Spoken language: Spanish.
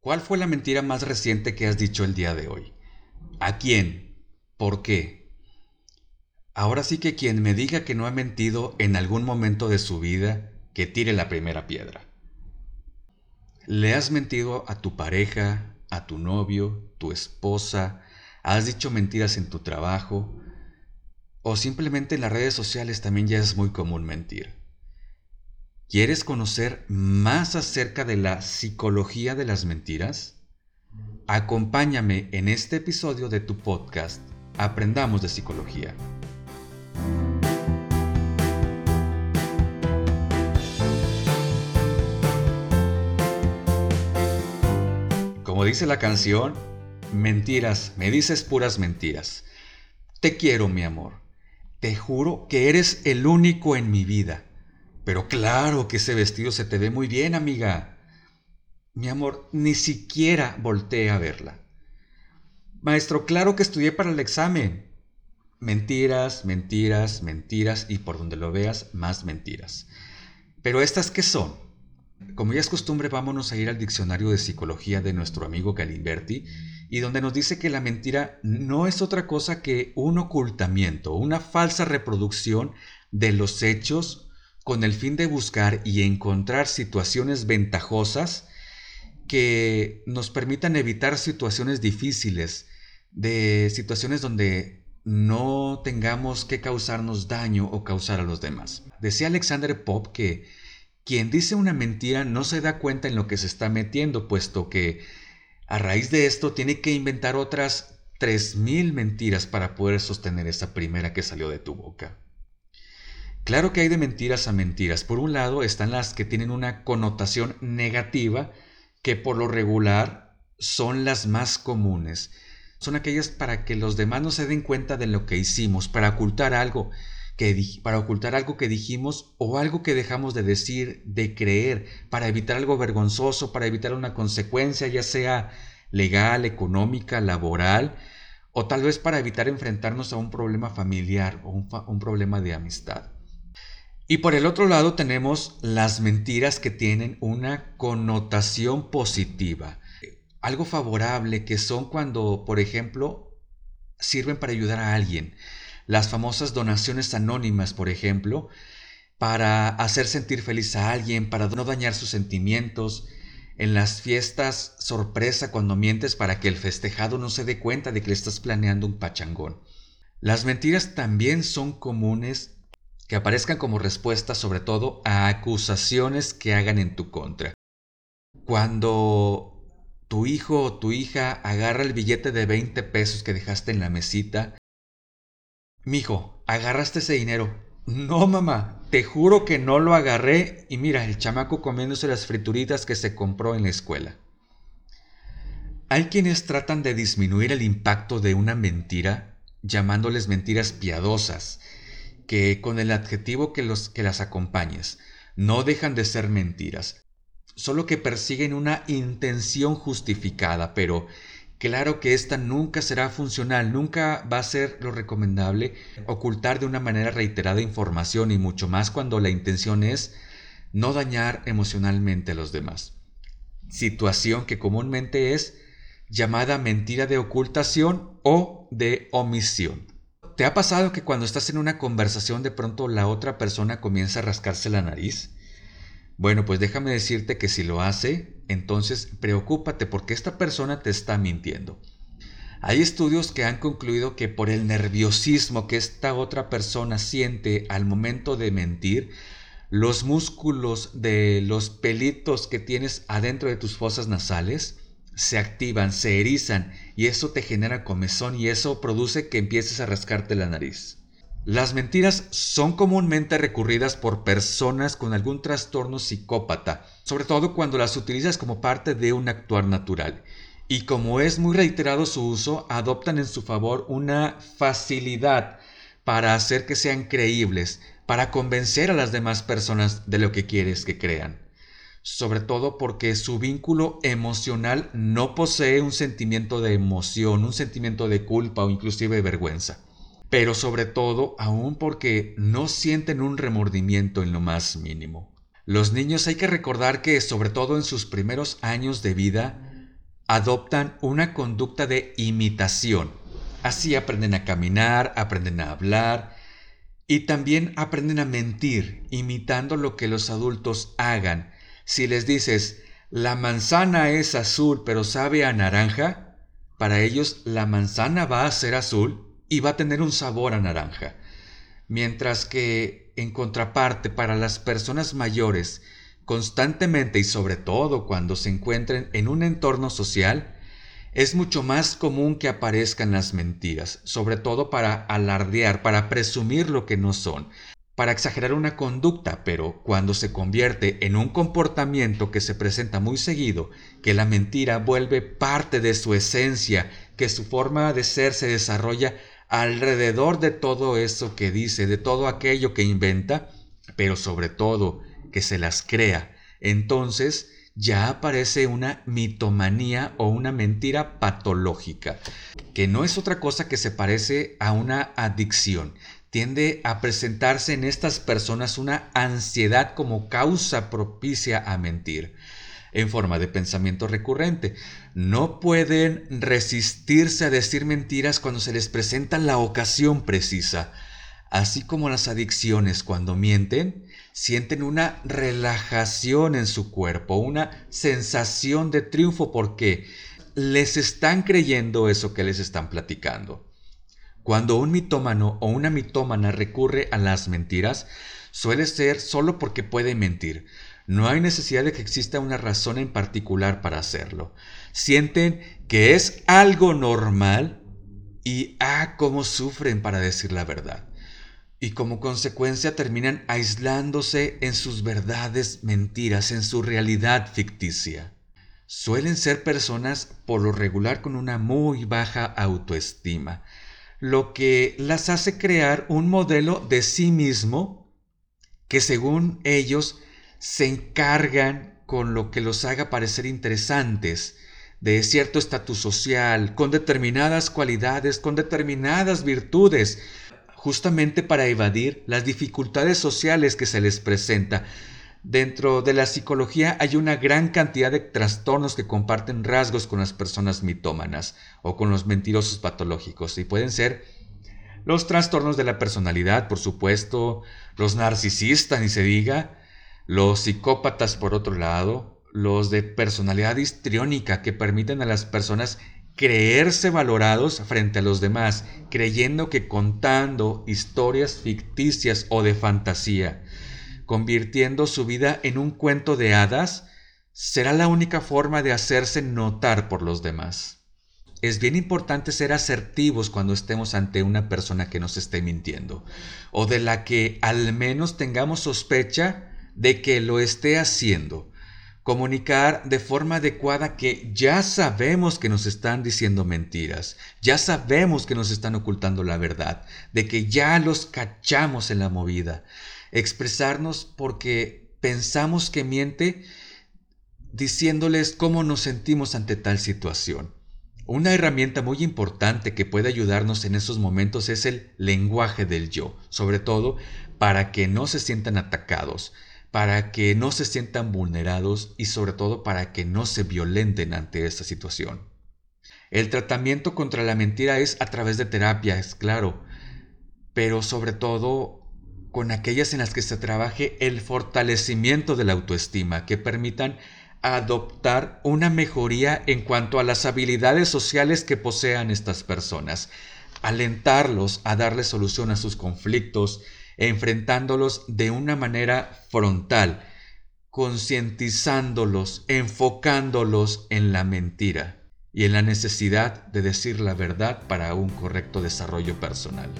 ¿Cuál fue la mentira más reciente que has dicho el día de hoy? ¿A quién? ¿Por qué? Ahora sí que quien me diga que no ha mentido en algún momento de su vida, que tire la primera piedra. ¿Le has mentido a tu pareja, a tu novio, tu esposa? ¿Has dicho mentiras en tu trabajo? ¿O simplemente en las redes sociales también ya es muy común mentir? ¿Quieres conocer más acerca de la psicología de las mentiras? Acompáñame en este episodio de tu podcast Aprendamos de Psicología. Como dice la canción, mentiras, me dices puras mentiras. Te quiero, mi amor. Te juro que eres el único en mi vida. Pero claro que ese vestido se te ve muy bien, amiga. Mi amor, ni siquiera volteé a verla. Maestro, claro que estudié para el examen. Mentiras, mentiras, mentiras y por donde lo veas, más mentiras. Pero estas qué son? Como ya es costumbre, vámonos a ir al diccionario de psicología de nuestro amigo Galimberti y donde nos dice que la mentira no es otra cosa que un ocultamiento, una falsa reproducción de los hechos con el fin de buscar y encontrar situaciones ventajosas que nos permitan evitar situaciones difíciles, de situaciones donde no tengamos que causarnos daño o causar a los demás. Decía Alexander Pop que quien dice una mentira no se da cuenta en lo que se está metiendo, puesto que a raíz de esto tiene que inventar otras 3.000 mentiras para poder sostener esa primera que salió de tu boca. Claro que hay de mentiras a mentiras. Por un lado están las que tienen una connotación negativa, que por lo regular son las más comunes. Son aquellas para que los demás no se den cuenta de lo que hicimos, para ocultar algo que para ocultar algo que dijimos o algo que dejamos de decir, de creer, para evitar algo vergonzoso, para evitar una consecuencia, ya sea legal, económica, laboral, o tal vez para evitar enfrentarnos a un problema familiar o un, un problema de amistad. Y por el otro lado tenemos las mentiras que tienen una connotación positiva, algo favorable, que son cuando, por ejemplo, sirven para ayudar a alguien. Las famosas donaciones anónimas, por ejemplo, para hacer sentir feliz a alguien, para no dañar sus sentimientos. En las fiestas sorpresa cuando mientes para que el festejado no se dé cuenta de que le estás planeando un pachangón. Las mentiras también son comunes que aparezcan como respuesta sobre todo a acusaciones que hagan en tu contra. Cuando tu hijo o tu hija agarra el billete de 20 pesos que dejaste en la mesita, mijo, agarraste ese dinero. No, mamá, te juro que no lo agarré y mira, el chamaco comiéndose las frituritas que se compró en la escuela. Hay quienes tratan de disminuir el impacto de una mentira llamándoles mentiras piadosas que con el adjetivo que, los, que las acompañes no dejan de ser mentiras, solo que persiguen una intención justificada, pero claro que esta nunca será funcional, nunca va a ser lo recomendable ocultar de una manera reiterada información y mucho más cuando la intención es no dañar emocionalmente a los demás. Situación que comúnmente es llamada mentira de ocultación o de omisión. ¿Te ha pasado que cuando estás en una conversación de pronto la otra persona comienza a rascarse la nariz? Bueno, pues déjame decirte que si lo hace, entonces preocúpate porque esta persona te está mintiendo. Hay estudios que han concluido que por el nerviosismo que esta otra persona siente al momento de mentir, los músculos de los pelitos que tienes adentro de tus fosas nasales se activan, se erizan y eso te genera comezón y eso produce que empieces a rascarte la nariz. Las mentiras son comúnmente recurridas por personas con algún trastorno psicópata, sobre todo cuando las utilizas como parte de un actuar natural. Y como es muy reiterado su uso, adoptan en su favor una facilidad para hacer que sean creíbles, para convencer a las demás personas de lo que quieres que crean sobre todo porque su vínculo emocional no posee un sentimiento de emoción, un sentimiento de culpa o inclusive de vergüenza. Pero sobre todo aún porque no sienten un remordimiento en lo más mínimo. Los niños hay que recordar que sobre todo en sus primeros años de vida adoptan una conducta de imitación. Así aprenden a caminar, aprenden a hablar y también aprenden a mentir, imitando lo que los adultos hagan. Si les dices, la manzana es azul pero sabe a naranja, para ellos la manzana va a ser azul y va a tener un sabor a naranja. Mientras que, en contraparte, para las personas mayores, constantemente y sobre todo cuando se encuentren en un entorno social, es mucho más común que aparezcan las mentiras, sobre todo para alardear, para presumir lo que no son, para exagerar una conducta, pero cuando se convierte en un comportamiento que se presenta muy seguido, que la mentira vuelve parte de su esencia, que su forma de ser se desarrolla alrededor de todo eso que dice, de todo aquello que inventa, pero sobre todo que se las crea, entonces ya aparece una mitomanía o una mentira patológica, que no es otra cosa que se parece a una adicción. Tiende a presentarse en estas personas una ansiedad como causa propicia a mentir en forma de pensamiento recurrente. No pueden resistirse a decir mentiras cuando se les presenta la ocasión precisa. Así como las adicciones cuando mienten, sienten una relajación en su cuerpo, una sensación de triunfo porque les están creyendo eso que les están platicando. Cuando un mitómano o una mitómana recurre a las mentiras, suele ser solo porque puede mentir, no hay necesidad de que exista una razón en particular para hacerlo. Sienten que es algo normal y ah, cómo sufren para decir la verdad. Y como consecuencia terminan aislándose en sus verdades mentiras, en su realidad ficticia. Suelen ser personas por lo regular con una muy baja autoestima, lo que las hace crear un modelo de sí mismo que según ellos se encargan con lo que los haga parecer interesantes, de cierto estatus social, con determinadas cualidades, con determinadas virtudes, justamente para evadir las dificultades sociales que se les presenta. Dentro de la psicología hay una gran cantidad de trastornos que comparten rasgos con las personas mitómanas o con los mentirosos patológicos y pueden ser los trastornos de la personalidad, por supuesto, los narcisistas, ni se diga, los psicópatas, por otro lado, los de personalidad histriónica que permiten a las personas creerse valorados frente a los demás, creyendo que contando historias ficticias o de fantasía, convirtiendo su vida en un cuento de hadas, será la única forma de hacerse notar por los demás. Es bien importante ser asertivos cuando estemos ante una persona que nos esté mintiendo, o de la que al menos tengamos sospecha de que lo esté haciendo. Comunicar de forma adecuada que ya sabemos que nos están diciendo mentiras, ya sabemos que nos están ocultando la verdad, de que ya los cachamos en la movida. Expresarnos porque pensamos que miente diciéndoles cómo nos sentimos ante tal situación. Una herramienta muy importante que puede ayudarnos en esos momentos es el lenguaje del yo, sobre todo para que no se sientan atacados para que no se sientan vulnerados y sobre todo para que no se violenten ante esta situación. El tratamiento contra la mentira es a través de terapia, es claro, pero sobre todo con aquellas en las que se trabaje el fortalecimiento de la autoestima, que permitan adoptar una mejoría en cuanto a las habilidades sociales que posean estas personas, alentarlos a darle solución a sus conflictos, enfrentándolos de una manera frontal, concientizándolos, enfocándolos en la mentira y en la necesidad de decir la verdad para un correcto desarrollo personal.